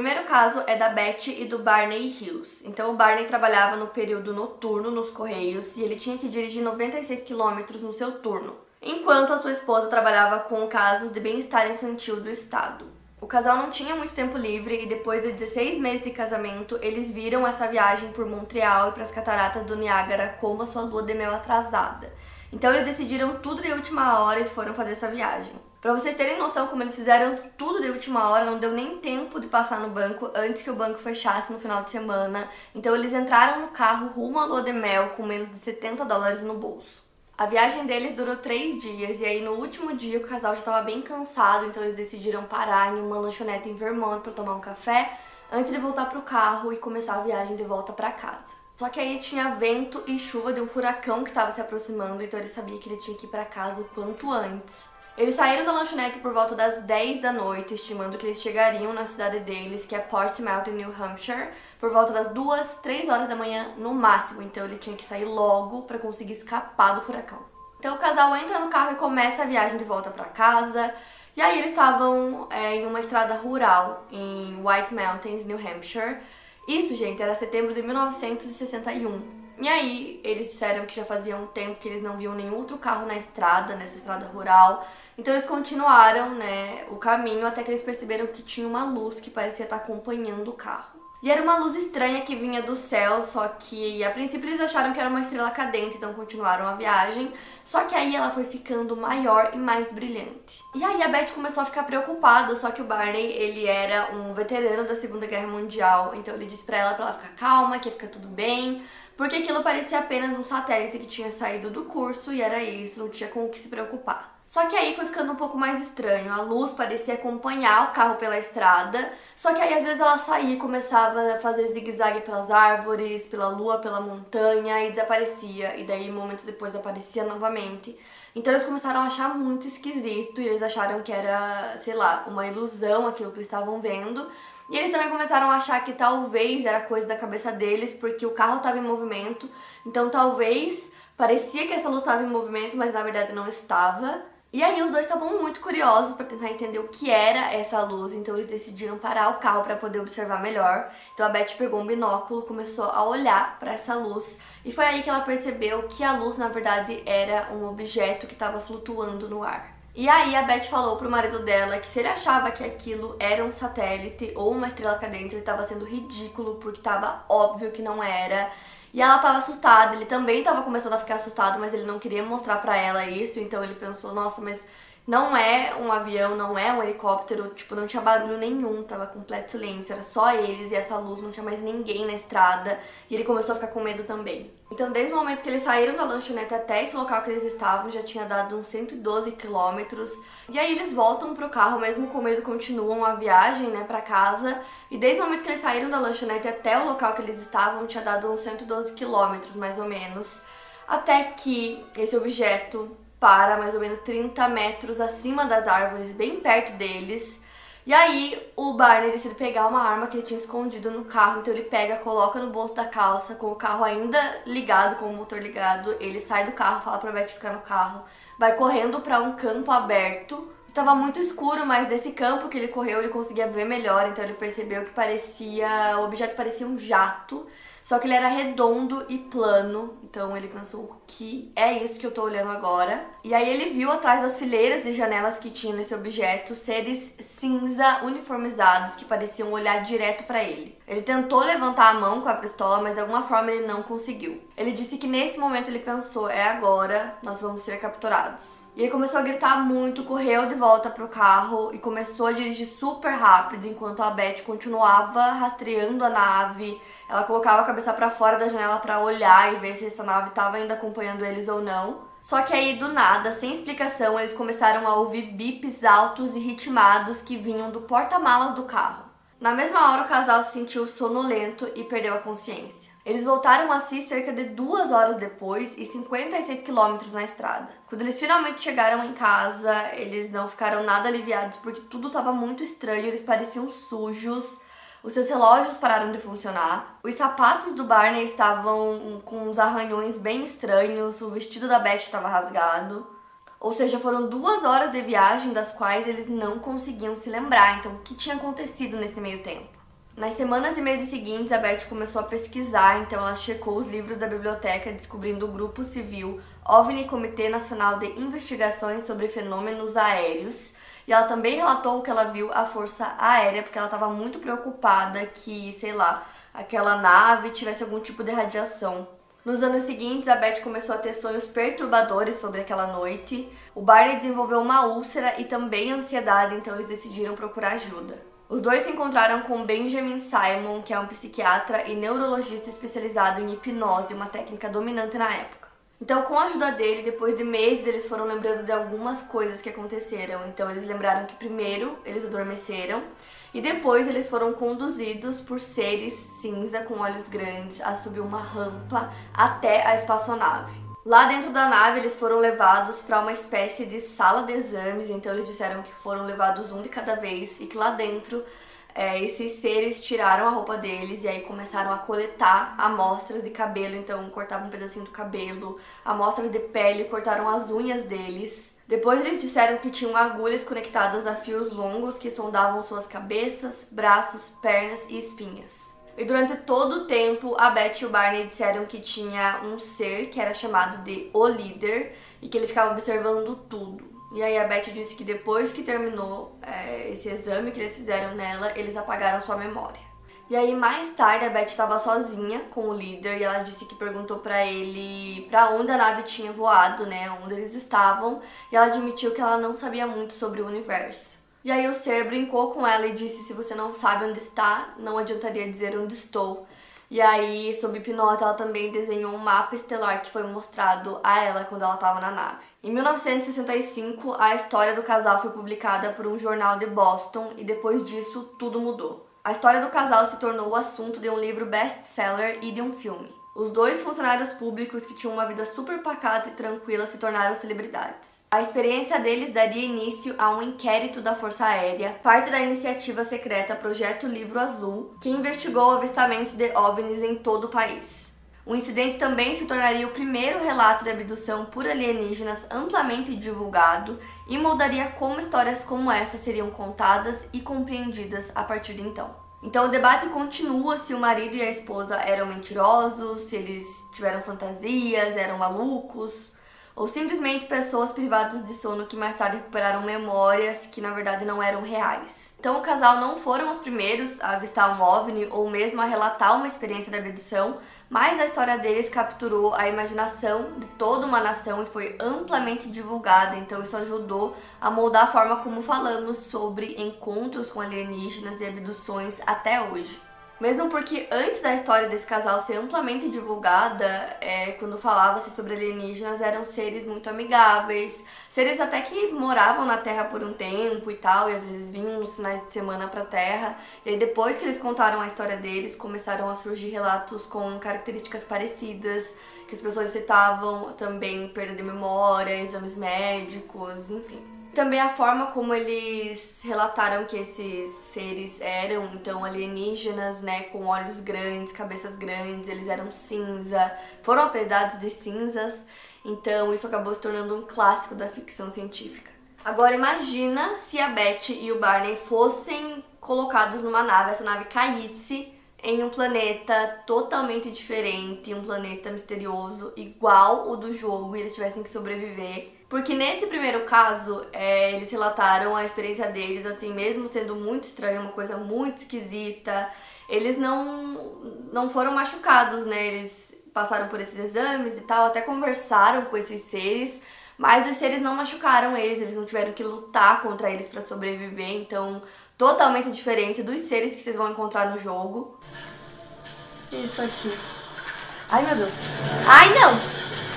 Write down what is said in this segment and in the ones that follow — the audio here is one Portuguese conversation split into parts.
Primeiro caso é da Beth e do Barney Hills. Então, o Barney trabalhava no período noturno nos Correios e ele tinha que dirigir 96 quilômetros no seu turno, enquanto a sua esposa trabalhava com casos de bem-estar infantil do estado. O casal não tinha muito tempo livre e depois de 16 meses de casamento, eles viram essa viagem por Montreal e para as cataratas do Niágara como a sua lua de mel atrasada. Então eles decidiram tudo de última hora e foram fazer essa viagem. Para vocês terem noção como eles fizeram tudo de última hora, não deu nem tempo de passar no banco antes que o banco fechasse no final de semana. Então eles entraram no carro rumo à lua de mel com menos de 70 dólares no bolso. A viagem deles durou três dias e aí no último dia o casal já estava bem cansado, então eles decidiram parar em uma lanchonete em Vermont para tomar um café antes de voltar para o carro e começar a viagem de volta para casa. Só que aí tinha vento e chuva de um furacão que estava se aproximando, então ele sabia que ele tinha que ir para casa o quanto antes. Eles saíram da lanchonete por volta das 10 da noite, estimando que eles chegariam na cidade deles, que é Portsmouth, em New Hampshire, por volta das 2, 3 horas da manhã no máximo. Então ele tinha que sair logo para conseguir escapar do furacão. Então o casal entra no carro e começa a viagem de volta para casa. E aí eles estavam é, em uma estrada rural em White Mountains, New Hampshire. Isso, gente, era setembro de 1961. E aí, eles disseram que já fazia um tempo que eles não viam nenhum outro carro na estrada, nessa estrada rural. Então eles continuaram, né, o caminho até que eles perceberam que tinha uma luz que parecia estar acompanhando o carro. E era uma luz estranha que vinha do céu, só que a princípio eles acharam que era uma estrela cadente, então continuaram a viagem. Só que aí ela foi ficando maior e mais brilhante. E aí a Beth começou a ficar preocupada, só que o Barney, ele era um veterano da Segunda Guerra Mundial, então ele disse pra ela pra ela ficar calma, que ia ficar tudo bem, porque aquilo parecia apenas um satélite que tinha saído do curso e era isso, não tinha com o que se preocupar. Só que aí foi ficando um pouco mais estranho. A luz parecia acompanhar o carro pela estrada, só que aí às vezes ela saía e começava a fazer zigue-zague pelas árvores, pela lua, pela montanha e desaparecia. E daí momentos depois aparecia novamente. Então eles começaram a achar muito esquisito e eles acharam que era, sei lá, uma ilusão aquilo que eles estavam vendo. E eles também começaram a achar que talvez era coisa da cabeça deles, porque o carro estava em movimento. Então talvez parecia que essa luz estava em movimento, mas na verdade não estava. E aí os dois estavam muito curiosos para tentar entender o que era essa luz, então eles decidiram parar o carro para poder observar melhor. Então a Beth pegou um binóculo, começou a olhar para essa luz e foi aí que ela percebeu que a luz na verdade era um objeto que estava flutuando no ar. E aí a Beth falou pro marido dela que se ele achava que aquilo era um satélite ou uma estrela cadente, ele estava sendo ridículo porque estava óbvio que não era. E ela tava assustada, ele também tava começando a ficar assustado, mas ele não queria mostrar para ela isso, então ele pensou, nossa, mas não é um avião, não é um helicóptero, tipo, não tinha barulho nenhum, tava completo silêncio, era só eles e essa luz, não tinha mais ninguém na estrada, e ele começou a ficar com medo também. Então, desde o momento que eles saíram da lanchonete até esse local que eles estavam, já tinha dado uns 112 quilômetros. E aí eles voltam pro carro, mesmo com medo, continuam a viagem, né, pra casa. E desde o momento que eles saíram da lanchonete até o local que eles estavam, tinha dado uns 112 quilômetros, mais ou menos. Até que esse objeto para mais ou menos 30 metros acima das árvores, bem perto deles. E aí o Barney decide pegar uma arma que ele tinha escondido no carro, então ele pega, coloca no bolso da calça, com o carro ainda ligado, com o motor ligado, ele sai do carro, fala pra Beth ficar no carro, vai correndo para um campo aberto. Tava muito escuro, mas desse campo que ele correu ele conseguia ver melhor, então ele percebeu que parecia, o objeto parecia um jato. Só que ele era redondo e plano, então ele pensou, o que é isso que eu tô olhando agora? E aí ele viu atrás das fileiras de janelas que tinha nesse objeto seres cinza uniformizados que pareciam olhar direto para ele. Ele tentou levantar a mão com a pistola, mas de alguma forma ele não conseguiu. Ele disse que nesse momento ele pensou, é agora, nós vamos ser capturados. E ele começou a gritar muito, correu de volta pro carro e começou a dirigir super rápido enquanto a Beth continuava rastreando a nave. Ela colocava a cabeça para fora da janela para olhar e ver se essa nave estava ainda acompanhando eles ou não. Só que aí do nada, sem explicação, eles começaram a ouvir bips altos e ritmados que vinham do porta-malas do carro. Na mesma hora, o casal se sentiu sonolento e perdeu a consciência. Eles voltaram a si cerca de duas horas depois e 56 quilômetros na estrada. Quando eles finalmente chegaram em casa, eles não ficaram nada aliviados porque tudo estava muito estranho, eles pareciam sujos, os seus relógios pararam de funcionar, os sapatos do Barney estavam com uns arranhões bem estranhos, o vestido da Beth estava rasgado. Ou seja, foram duas horas de viagem das quais eles não conseguiam se lembrar. Então, o que tinha acontecido nesse meio tempo? Nas semanas e meses seguintes, a Beth começou a pesquisar, então ela checou os livros da biblioteca, descobrindo o Grupo Civil OVNI Comitê Nacional de Investigações sobre Fenômenos Aéreos. E ela também relatou que ela viu a Força Aérea, porque ela estava muito preocupada que, sei lá, aquela nave tivesse algum tipo de radiação. Nos anos seguintes, a Beth começou a ter sonhos perturbadores sobre aquela noite. O Barney desenvolveu uma úlcera e também ansiedade, então eles decidiram procurar ajuda. Os dois se encontraram com Benjamin Simon, que é um psiquiatra e neurologista especializado em hipnose, uma técnica dominante na época. Então, com a ajuda dele, depois de meses, eles foram lembrando de algumas coisas que aconteceram. Então, eles lembraram que primeiro eles adormeceram e depois eles foram conduzidos por seres cinza com olhos grandes a subir uma rampa até a espaçonave. Lá dentro da nave, eles foram levados para uma espécie de sala de exames, então eles disseram que foram levados um de cada vez e que lá dentro é, esses seres tiraram a roupa deles e aí começaram a coletar amostras de cabelo, então cortavam um pedacinho do cabelo, amostras de pele, cortaram as unhas deles. Depois eles disseram que tinham agulhas conectadas a fios longos que sondavam suas cabeças, braços, pernas e espinhas. E durante todo o tempo, a Beth e o Barney disseram que tinha um ser que era chamado de O Líder e que ele ficava observando tudo. E aí a Beth disse que depois que terminou é, esse exame que eles fizeram nela, eles apagaram sua memória. E aí mais tarde a Beth estava sozinha com o líder e ela disse que perguntou para ele para onde a nave tinha voado, né, onde eles estavam, e ela admitiu que ela não sabia muito sobre o universo. E aí o ser brincou com ela e disse: se você não sabe onde está, não adiantaria dizer onde estou. E aí, sob hipnose, ela também desenhou um mapa estelar que foi mostrado a ela quando ela estava na nave. Em 1965, a história do casal foi publicada por um jornal de Boston e depois disso tudo mudou. A história do casal se tornou o assunto de um livro best-seller e de um filme. Os dois funcionários públicos que tinham uma vida super pacata e tranquila se tornaram celebridades. A experiência deles daria início a um inquérito da Força Aérea, parte da iniciativa secreta Projeto Livro Azul, que investigou avistamentos de OVNIs em todo o país. O incidente também se tornaria o primeiro relato de abdução por alienígenas amplamente divulgado e moldaria como histórias como essa seriam contadas e compreendidas a partir de então. Então o debate continua se o marido e a esposa eram mentirosos, se eles tiveram fantasias, eram malucos, ou simplesmente pessoas privadas de sono que mais tarde recuperaram memórias que na verdade não eram reais. Então o casal não foram os primeiros a avistar um OVNI ou mesmo a relatar uma experiência de abdução, mas a história deles capturou a imaginação de toda uma nação e foi amplamente divulgada, então isso ajudou a moldar a forma como falamos sobre encontros com alienígenas e abduções até hoje. Mesmo porque antes da história desse casal ser amplamente divulgada, é, quando falava-se sobre alienígenas, eram seres muito amigáveis, seres até que moravam na Terra por um tempo e tal, e às vezes vinham nos finais de semana pra Terra. E aí depois que eles contaram a história deles, começaram a surgir relatos com características parecidas, que as pessoas citavam também perda de memória, exames médicos, enfim. Também a forma como eles relataram que esses seres eram, então alienígenas, né, com olhos grandes, cabeças grandes, eles eram cinza, foram apelidados de cinzas, então isso acabou se tornando um clássico da ficção científica. Agora imagina se a Beth e o Barney fossem colocados numa nave, essa nave caísse em um planeta totalmente diferente, um planeta misterioso, igual o do jogo, e eles tivessem que sobreviver porque nesse primeiro caso, é, eles relataram a experiência deles, assim, mesmo sendo muito estranha, uma coisa muito esquisita, eles não, não foram machucados, né? Eles passaram por esses exames e tal, até conversaram com esses seres, mas os seres não machucaram eles, eles não tiveram que lutar contra eles para sobreviver, então totalmente diferente dos seres que vocês vão encontrar no jogo. Isso aqui. Ai meu Deus. Ai não!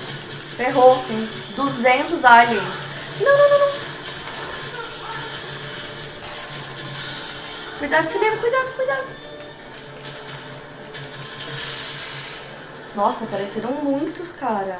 Ferrou, tem 200 aliens. Não, não, não, não. Cuidado, Selena, cuidado, cuidado. Nossa, apareceram muitos, cara.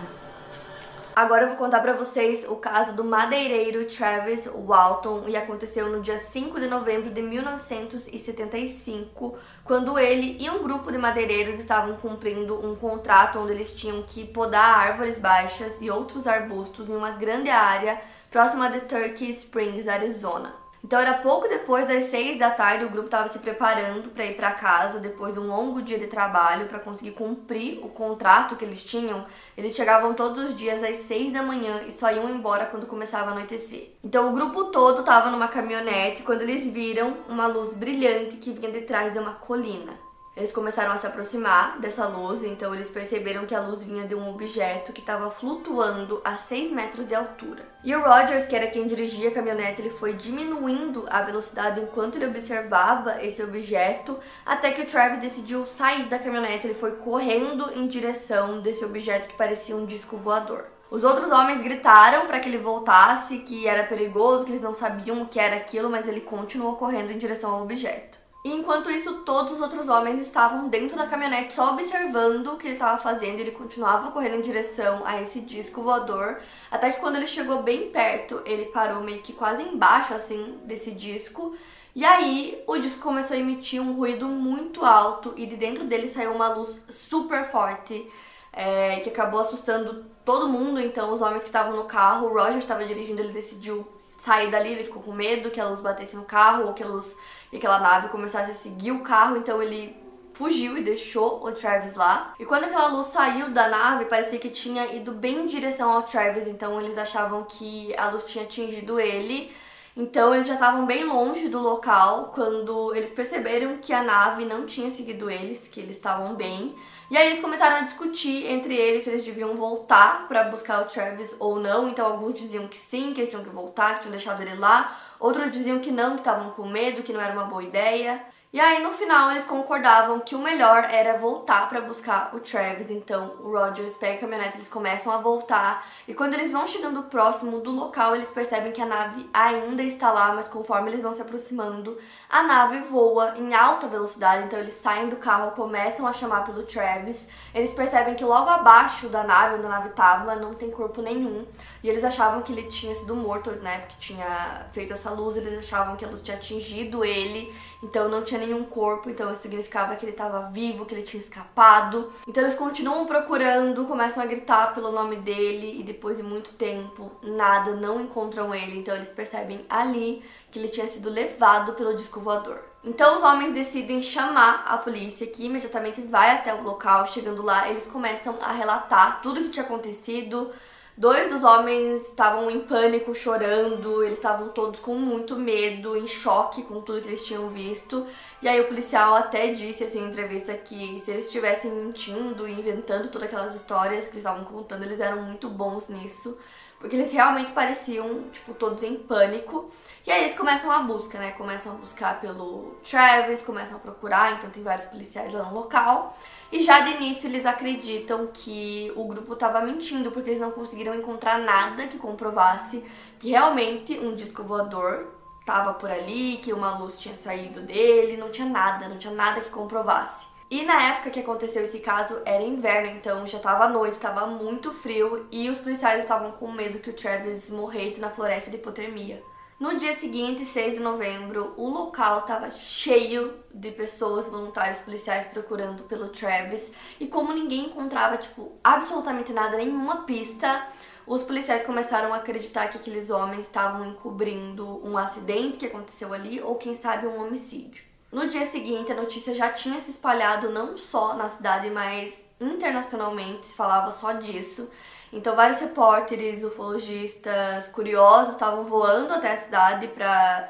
Agora eu vou contar pra vocês o caso do madeireiro Travis Walton e aconteceu no dia 5 de novembro de 1975, quando ele e um grupo de madeireiros estavam cumprindo um contrato onde eles tinham que podar árvores baixas e outros arbustos em uma grande área próxima de Turkey Springs, Arizona. Então era pouco depois das seis da tarde, o grupo estava se preparando para ir para casa depois de um longo dia de trabalho para conseguir cumprir o contrato que eles tinham. Eles chegavam todos os dias às seis da manhã e só iam embora quando começava a anoitecer. Então o grupo todo estava numa caminhonete quando eles viram uma luz brilhante que vinha de trás de uma colina. Eles começaram a se aproximar dessa luz, então eles perceberam que a luz vinha de um objeto que estava flutuando a 6 metros de altura. E o Rogers, que era quem dirigia a caminhonete, ele foi diminuindo a velocidade enquanto ele observava esse objeto, até que o Travis decidiu sair da caminhonete, ele foi correndo em direção desse objeto que parecia um disco voador. Os outros homens gritaram para que ele voltasse, que era perigoso, que eles não sabiam o que era aquilo, mas ele continuou correndo em direção ao objeto. Enquanto isso, todos os outros homens estavam dentro da caminhonete só observando o que ele estava fazendo. Ele continuava correndo em direção a esse disco voador, até que quando ele chegou bem perto, ele parou meio que quase embaixo assim desse disco. E aí, o disco começou a emitir um ruído muito alto e de dentro dele saiu uma luz super forte, é, que acabou assustando todo mundo. Então, os homens que estavam no carro, o Roger estava dirigindo, ele decidiu sair dali, ele ficou com medo que a luz batesse no carro ou que a luz e aquela nave começasse a seguir o carro, então ele fugiu e deixou o Travis lá. E quando aquela luz saiu da nave, parecia que tinha ido bem em direção ao Travis, então eles achavam que a luz tinha atingido ele. Então eles já estavam bem longe do local quando eles perceberam que a nave não tinha seguido eles, que eles estavam bem. E aí eles começaram a discutir entre eles se eles deviam voltar para buscar o Travis ou não. Então alguns diziam que sim, que eles tinham que voltar, que tinham deixado ele lá. Outros diziam que não, que estavam com medo, que não era uma boa ideia. E aí no final eles concordavam que o melhor era voltar para buscar o Travis. Então o Rogers pega a caminhonete, eles começam a voltar. E quando eles vão chegando próximo do local, eles percebem que a nave ainda está lá, mas conforme eles vão se aproximando, a nave voa em alta velocidade. Então eles saem do carro, começam a chamar pelo Travis. Eles percebem que logo abaixo da nave, onde a nave estava, não tem corpo nenhum. E eles achavam que ele tinha sido morto, né? Porque tinha feito essa luz, eles achavam que a luz tinha atingido ele. Então não tinha nenhum corpo, então isso significava que ele estava vivo, que ele tinha escapado. Então eles continuam procurando, começam a gritar pelo nome dele e depois de muito tempo, nada, não encontram ele. Então eles percebem ali que ele tinha sido levado pelo disco voador. Então os homens decidem chamar a polícia, que imediatamente vai até o local. Chegando lá, eles começam a relatar tudo o que tinha acontecido, Dois dos homens estavam em pânico, chorando, eles estavam todos com muito medo, em choque com tudo que eles tinham visto. E aí o policial até disse assim em entrevista que se eles estivessem mentindo e inventando todas aquelas histórias que eles estavam contando, eles eram muito bons nisso, porque eles realmente pareciam, tipo, todos em pânico. E aí eles começam a busca, né? Começam a buscar pelo Travis, começam a procurar, então tem vários policiais lá no local. E já de início eles acreditam que o grupo estava mentindo porque eles não conseguiram encontrar nada que comprovasse que realmente um disco voador estava por ali, que uma luz tinha saído dele, não tinha nada, não tinha nada que comprovasse. E na época que aconteceu esse caso era inverno, então já estava noite, estava muito frio e os policiais estavam com medo que o Travis morresse na floresta de hipotermia. No dia seguinte, 6 de novembro, o local estava cheio de pessoas, voluntários policiais procurando pelo Travis. E como ninguém encontrava, tipo, absolutamente nada, nenhuma pista, os policiais começaram a acreditar que aqueles homens estavam encobrindo um acidente que aconteceu ali ou, quem sabe, um homicídio. No dia seguinte, a notícia já tinha se espalhado não só na cidade, mas internacionalmente se falava só disso. Então, vários repórteres, ufologistas, curiosos estavam voando até a cidade para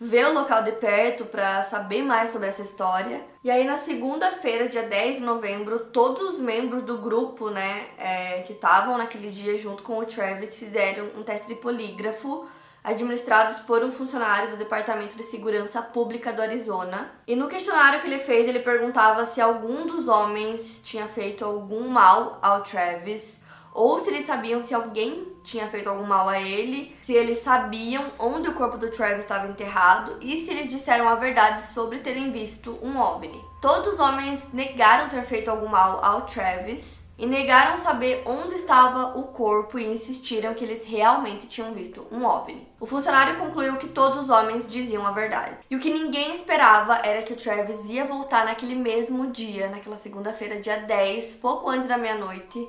ver o local de perto, para saber mais sobre essa história. E aí, na segunda-feira, dia 10 de novembro, todos os membros do grupo, né, é, que estavam naquele dia junto com o Travis, fizeram um teste de polígrafo administrados por um funcionário do Departamento de Segurança Pública do Arizona. E no questionário que ele fez, ele perguntava se algum dos homens tinha feito algum mal ao Travis ou se eles sabiam se alguém tinha feito algum mal a ele, se eles sabiam onde o corpo do Travis estava enterrado e se eles disseram a verdade sobre terem visto um OVNI. Todos os homens negaram ter feito algum mal ao Travis e negaram saber onde estava o corpo e insistiram que eles realmente tinham visto um OVNI. O funcionário concluiu que todos os homens diziam a verdade. E o que ninguém esperava era que o Travis ia voltar naquele mesmo dia, naquela segunda-feira, dia 10, pouco antes da meia-noite.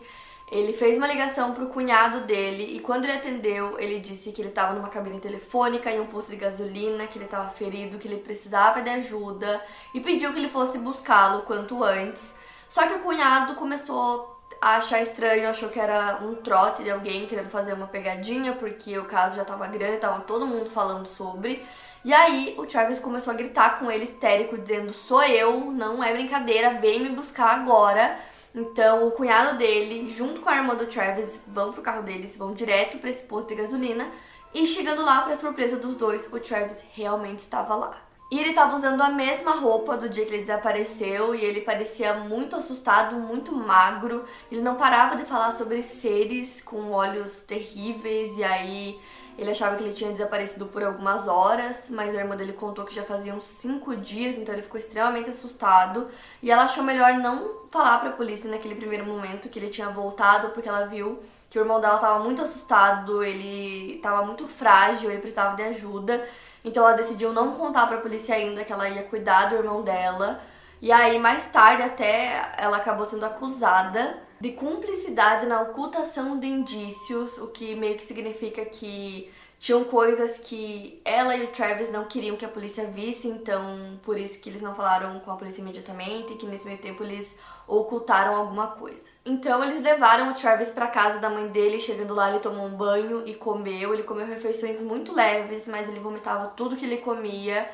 Ele fez uma ligação para o cunhado dele e quando ele atendeu, ele disse que ele estava numa cabine telefônica em um posto de gasolina, que ele estava ferido, que ele precisava de ajuda e pediu que ele fosse buscá-lo quanto antes. Só que o cunhado começou achar estranho, achou que era um trote de alguém querendo fazer uma pegadinha, porque o caso já tava grande, tava todo mundo falando sobre. E aí o Travis começou a gritar com ele histérico, dizendo: Sou eu, não é brincadeira, vem me buscar agora. Então o cunhado dele, junto com a irmã do Travis, vão pro carro deles, vão direto para esse posto de gasolina. E chegando lá, para surpresa dos dois, o Travis realmente estava lá. E ele estava usando a mesma roupa do dia que ele desapareceu e ele parecia muito assustado, muito magro. Ele não parava de falar sobre seres com olhos terríveis e aí ele achava que ele tinha desaparecido por algumas horas, mas a irmã dele contou que já faziam cinco dias, então ele ficou extremamente assustado. E ela achou melhor não falar para a polícia naquele primeiro momento que ele tinha voltado, porque ela viu que o irmão dela estava muito assustado, ele estava muito frágil, ele precisava de ajuda. Então ela decidiu não contar pra polícia ainda que ela ia cuidar do irmão dela. E aí, mais tarde, até ela acabou sendo acusada de cumplicidade na ocultação de indícios, o que meio que significa que tinham coisas que ela e o Travis não queriam que a polícia visse, então por isso que eles não falaram com a polícia imediatamente e que nesse meio tempo eles ocultaram alguma coisa. Então eles levaram o Travis para casa da mãe dele, chegando lá ele tomou um banho e comeu. Ele comeu refeições muito leves, mas ele vomitava tudo que ele comia.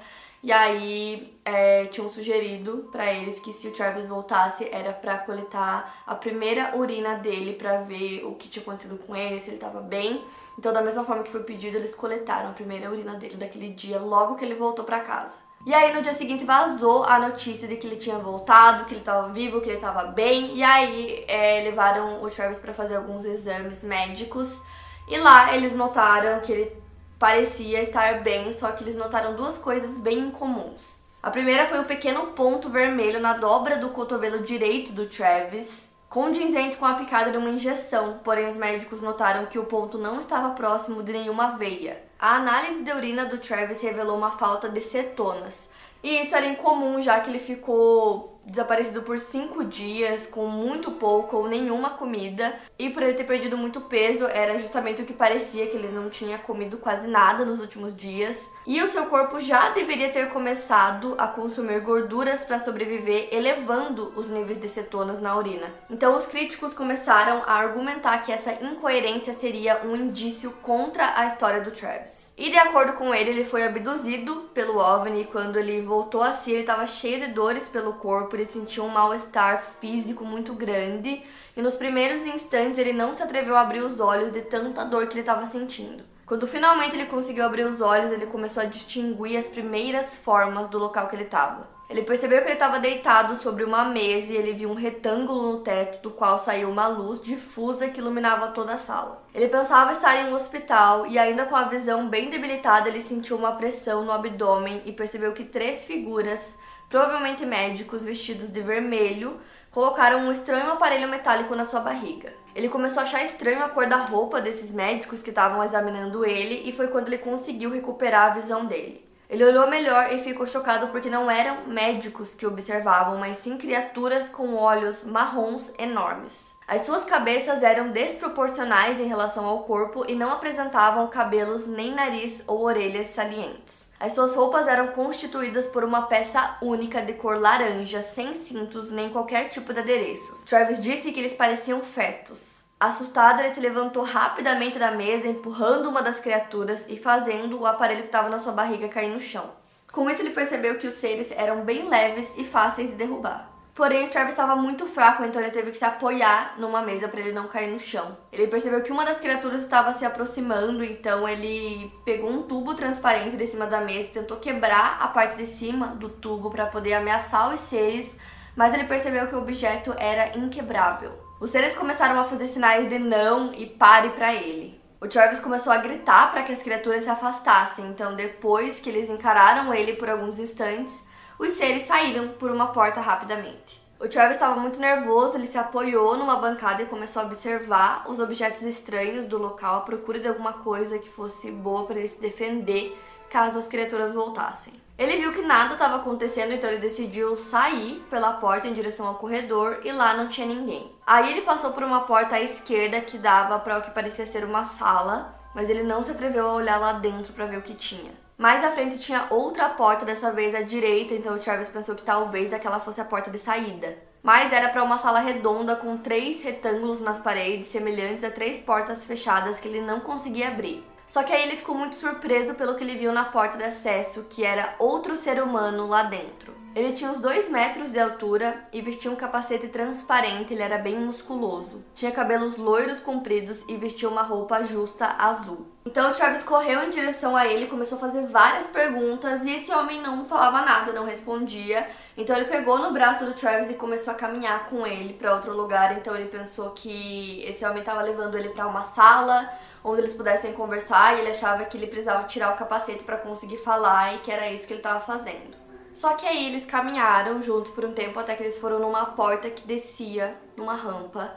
E aí é, tinham sugerido para eles que se o Travis voltasse era para coletar a primeira urina dele para ver o que tinha acontecido com ele, se ele tava bem. Então, da mesma forma que foi pedido, eles coletaram a primeira urina dele daquele dia, logo que ele voltou para casa. E aí no dia seguinte vazou a notícia de que ele tinha voltado, que ele estava vivo, que ele estava bem. E aí é, levaram o Travis para fazer alguns exames médicos. E lá eles notaram que ele parecia estar bem, só que eles notaram duas coisas bem incomuns. A primeira foi o pequeno ponto vermelho na dobra do cotovelo direito do Travis, condizente com a picada de uma injeção, porém os médicos notaram que o ponto não estava próximo de nenhuma veia. A análise de urina do Travis revelou uma falta de cetonas, e isso era incomum já que ele ficou desaparecido por cinco dias, com muito pouco ou nenhuma comida, e por ele ter perdido muito peso, era justamente o que parecia que ele não tinha comido quase nada nos últimos dias. E o seu corpo já deveria ter começado a consumir gorduras para sobreviver, elevando os níveis de cetonas na urina. Então os críticos começaram a argumentar que essa incoerência seria um indício contra a história do Travis. E de acordo com ele, ele foi abduzido pelo OVNI e quando ele voltou a si, ele estava cheio de dores pelo corpo ele sentiu um mal-estar físico muito grande e nos primeiros instantes ele não se atreveu a abrir os olhos de tanta dor que ele estava sentindo. Quando finalmente ele conseguiu abrir os olhos, ele começou a distinguir as primeiras formas do local que ele estava. Ele percebeu que ele estava deitado sobre uma mesa e ele viu um retângulo no teto do qual saiu uma luz difusa que iluminava toda a sala. Ele pensava estar em um hospital e, ainda com a visão bem debilitada, ele sentiu uma pressão no abdômen e percebeu que três figuras provavelmente médicos vestidos de vermelho, colocaram um estranho aparelho metálico na sua barriga. Ele começou a achar estranho a cor da roupa desses médicos que estavam examinando ele e foi quando ele conseguiu recuperar a visão dele. Ele olhou melhor e ficou chocado porque não eram médicos que observavam, mas sim criaturas com olhos marrons enormes. As suas cabeças eram desproporcionais em relação ao corpo e não apresentavam cabelos nem nariz ou orelhas salientes. As suas roupas eram constituídas por uma peça única de cor laranja, sem cintos nem qualquer tipo de adereços. Travis disse que eles pareciam fetos. Assustado, ele se levantou rapidamente da mesa, empurrando uma das criaturas e fazendo o aparelho que estava na sua barriga cair no chão. Com isso, ele percebeu que os seres eram bem leves e fáceis de derrubar. Porém, o Travis estava muito fraco, então ele teve que se apoiar numa mesa para ele não cair no chão. Ele percebeu que uma das criaturas estava se aproximando, então ele pegou um tubo transparente de cima da mesa e tentou quebrar a parte de cima do tubo para poder ameaçar os seres, mas ele percebeu que o objeto era inquebrável. Os seres começaram a fazer sinais de não e pare para ele. O Travis começou a gritar para que as criaturas se afastassem, então depois que eles encararam ele por alguns instantes, os seres saíram por uma porta rapidamente. O Travis estava muito nervoso, ele se apoiou numa bancada e começou a observar os objetos estranhos do local à procura de alguma coisa que fosse boa para ele se defender caso as criaturas voltassem. Ele viu que nada estava acontecendo, então ele decidiu sair pela porta em direção ao corredor e lá não tinha ninguém. Aí ele passou por uma porta à esquerda que dava para o que parecia ser uma sala, mas ele não se atreveu a olhar lá dentro para ver o que tinha. Mais à frente tinha outra porta, dessa vez à direita, então o Travis pensou que talvez aquela fosse a porta de saída. Mas era para uma sala redonda com três retângulos nas paredes, semelhantes a três portas fechadas que ele não conseguia abrir. Só que aí ele ficou muito surpreso pelo que ele viu na porta de acesso, que era outro ser humano lá dentro. Ele tinha uns 2 metros de altura e vestia um capacete transparente, ele era bem musculoso. Tinha cabelos loiros compridos e vestia uma roupa justa azul. Então Travis correu em direção a ele, começou a fazer várias perguntas e esse homem não falava nada, não respondia. Então ele pegou no braço do Travis e começou a caminhar com ele para outro lugar. Então ele pensou que esse homem estava levando ele para uma sala onde eles pudessem conversar e ele achava que ele precisava tirar o capacete para conseguir falar e que era isso que ele estava fazendo. Só que aí eles caminharam juntos por um tempo até que eles foram numa porta que descia numa rampa.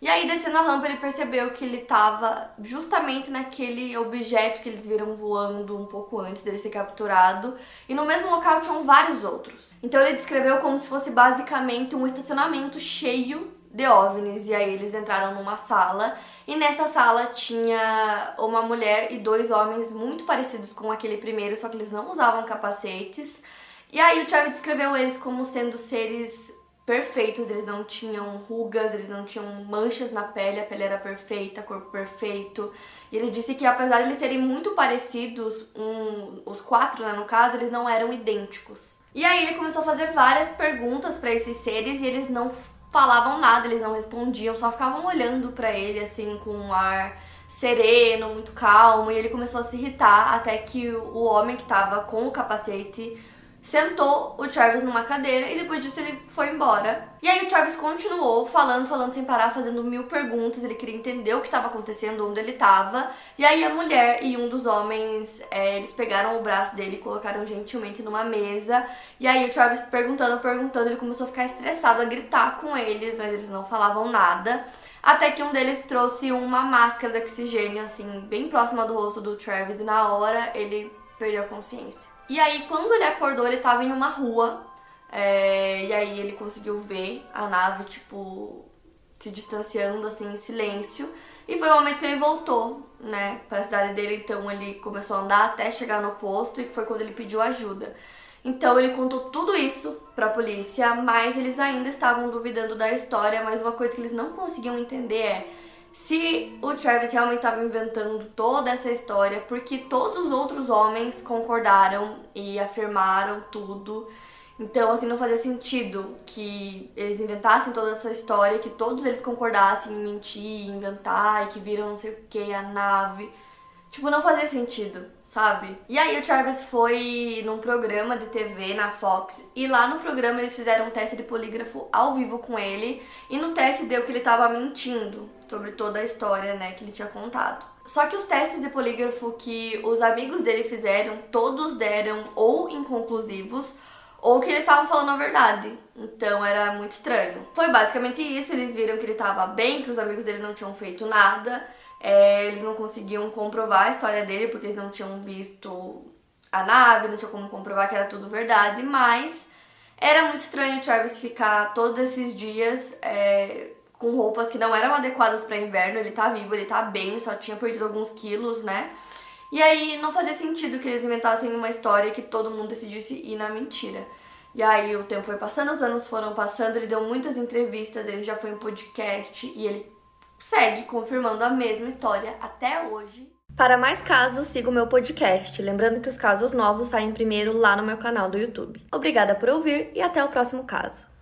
E aí, descendo a rampa, ele percebeu que ele estava justamente naquele objeto que eles viram voando um pouco antes dele ser capturado. E no mesmo local tinham vários outros. Então ele descreveu como se fosse basicamente um estacionamento cheio de OVNIs. E aí eles entraram numa sala. E nessa sala tinha uma mulher e dois homens muito parecidos com aquele primeiro, só que eles não usavam capacetes. E aí o Travis descreveu eles como sendo seres perfeitos, eles não tinham rugas, eles não tinham manchas na pele, a pele era perfeita, corpo perfeito. E ele disse que apesar de eles serem muito parecidos, um, os quatro, né, no caso, eles não eram idênticos. E aí ele começou a fazer várias perguntas para esses seres e eles não falavam nada, eles não respondiam, só ficavam olhando para ele assim com um ar sereno, muito calmo, e ele começou a se irritar até que o homem que tava com o capacete sentou o Travis numa cadeira e depois disso ele foi embora. E aí o Travis continuou falando, falando sem parar, fazendo mil perguntas. Ele queria entender o que estava acontecendo, onde ele estava. E aí a mulher e um dos homens, é, eles pegaram o braço dele e colocaram gentilmente numa mesa. E aí o Travis perguntando, perguntando, ele começou a ficar estressado, a gritar com eles, mas eles não falavam nada. Até que um deles trouxe uma máscara de oxigênio, assim, bem próxima do rosto do Travis. E na hora ele perdeu a consciência. E aí, quando ele acordou, ele tava em uma rua. É, e aí ele conseguiu ver a nave, tipo, se distanciando assim em silêncio. E foi o momento que ele voltou, né, para a cidade dele. Então ele começou a andar até chegar no posto e foi quando ele pediu ajuda. Então ele contou tudo isso para a polícia, mas eles ainda estavam duvidando da história. Mas uma coisa que eles não conseguiam entender é se o Travis realmente estava inventando toda essa história, porque todos os outros homens concordaram e afirmaram tudo. Então, assim, não fazia sentido que eles inventassem toda essa história, que todos eles concordassem em mentir, inventar, e que viram não sei o que, a nave. Tipo, não fazia sentido sabe? E aí o Travis foi num programa de TV na Fox e lá no programa eles fizeram um teste de polígrafo ao vivo com ele e no teste deu que ele tava mentindo sobre toda a história, né, que ele tinha contado. Só que os testes de polígrafo que os amigos dele fizeram, todos deram ou inconclusivos ou que eles estavam falando a verdade. Então era muito estranho. Foi basicamente isso, eles viram que ele tava bem, que os amigos dele não tinham feito nada é, eles não conseguiam comprovar a história dele porque eles não tinham visto a nave, não tinham como comprovar que era tudo verdade, mas era muito estranho o Travis ficar todos esses dias é, com roupas que não eram adequadas para inverno. Ele tá vivo, ele tá bem, só tinha perdido alguns quilos, né? E aí não fazia sentido que eles inventassem uma história que todo mundo decidisse ir na mentira. E aí o tempo foi passando, os anos foram passando, ele deu muitas entrevistas, ele já foi em podcast e ele segue confirmando a mesma história até hoje. Para mais casos, siga o meu podcast. Lembrando que os casos novos saem primeiro lá no meu canal do YouTube. Obrigada por ouvir e até o próximo caso.